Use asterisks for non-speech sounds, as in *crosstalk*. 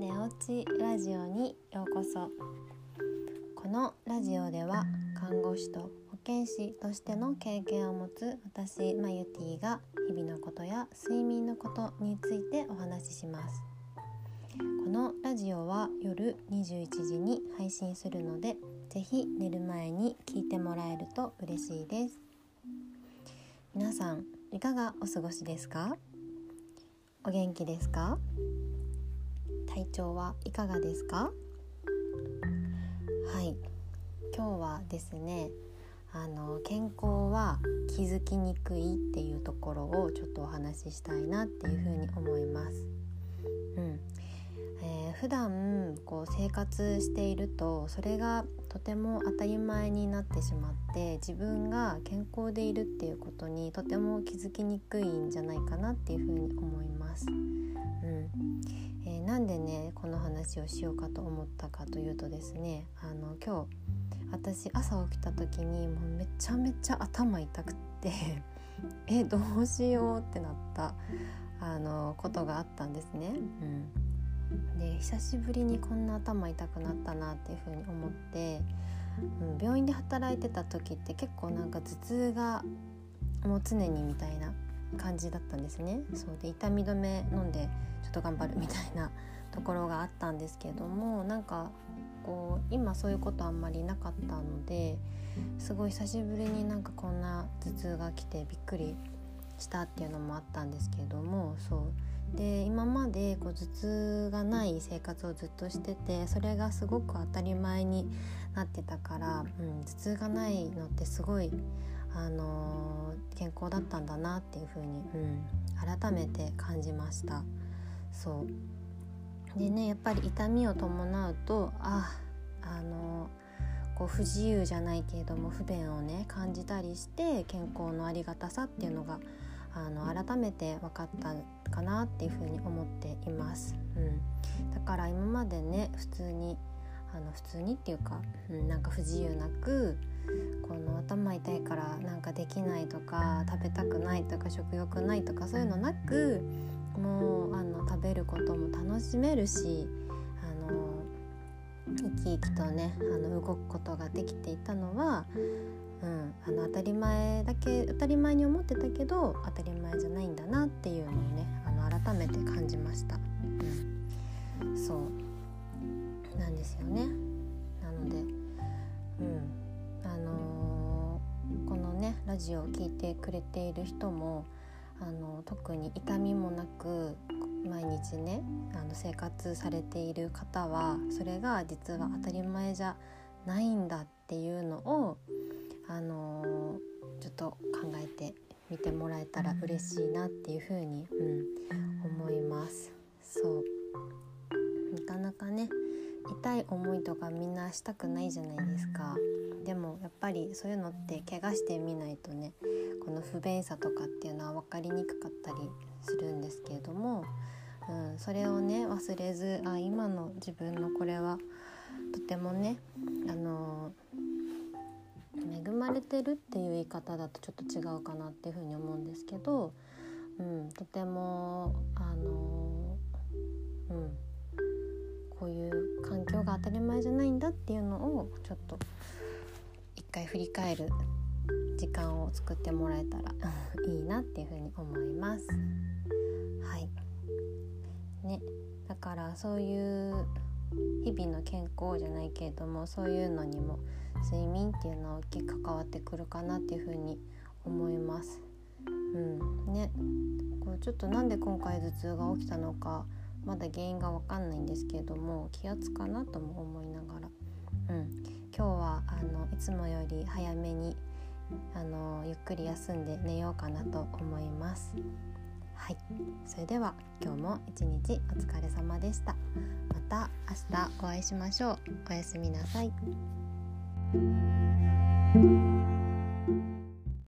しラジオにようこそ。このラジオでは看護師と保健師としての経験を持つ私マユティが日々のことや睡眠のことについてお話しします。このラジオは夜21時に配信するのでぜひ寝る前に聞いてもらえると嬉しいです。皆さんいかがお過ごしですか？お元気ですか？体調はいかがですか？はい今日はですねあの健康は気づきにくいっていうところをちょっとお話ししたいなっていうふうに思います。うんえー、普段こう生活しているとそれがとても当たり前になってしまって自分が健康でいるっていうことにとても気づきにくいんじゃないかなっていうふうに思います。うん、なんでねこの話をしようかと思ったかというとですねあの今日私朝起きた時にもうめちゃめちゃ頭痛くって *laughs* えどうしようってなったあのことがあったんですね。うんで久しぶりにこんな頭痛くなったなっていうふうに思って、うん、病院で働いてた時って結構なんか頭痛がもう常にみたいな感じだったんですね。そうで痛み止め飲んでちょっと頑張るみたいなところがあったんですけどもなんかこう今そういうことあんまりなかったのですごい久しぶりになんかこんな頭痛が来てびっくりしたっていうのもあったんですけどもそう。で今までこう頭痛がない生活をずっとしててそれがすごく当たり前になってたから、うん、頭痛がないのってすごい、あの、健康だったんだなっていう風に、うん、改めて感じました。そう。でねやっぱり痛みを伴うとああの、こう不自由じゃないけれども不便をね感じたりして健康のありがたさっていうのがあの改めて分かったかなっていうふうに思っています、うん、だから今までね普通にあの普通にっていうか、うん、なんか不自由なくこの頭痛いからなんかできないとか食べたくないとか食欲ないとかそういうのなくもうあの食べることも楽しめるしあの生き生きとねあの動くことができていたのはうん、あの当たり前だけ当たり前に思ってたけど当たり前じゃないんだなっていうのをラジオを聴いてくれている人もあの特に痛みもなく毎日ねあの生活されている方はそれが実は当たり前じゃないんだっていうのをあのー、ちょっと考えてみてもらえたら嬉しいなっていうふうに、うん、思います。そう。なかなかね痛い思いとかみんなしたくないじゃないですか。でもやっぱりそういうのって怪我してみないとねこの不便さとかっていうのは分かりにくかったりするんですけれども、うん、それをね忘れずあ今の自分のこれはとてもねあの恵まれてるっていう言い方だとちょっと違うかなっていうふうに思うんですけど、うん、とてもあの、いう環境が当たり前じゃないんだっていうのをちょっと一回振り返る時間を作ってもらえたら *laughs* いいなっていうふうに思います。はいね、だからそういう日々の健康じゃないけれどもそういうのにも睡眠っていうのは大きく関わってくるかなっていうふうに思います。うんね、こうちょっとなんで今回頭痛が起きたのかまだ原因が分かんないんですけれども気圧かなとも思いながら、うん、今日はあのいつもより早めにあのゆっくり休んで寝ようかなと思います。はい、それでは今日も一日お疲れ様でした。また明日お会いしましょう。おやすみなさい。thank you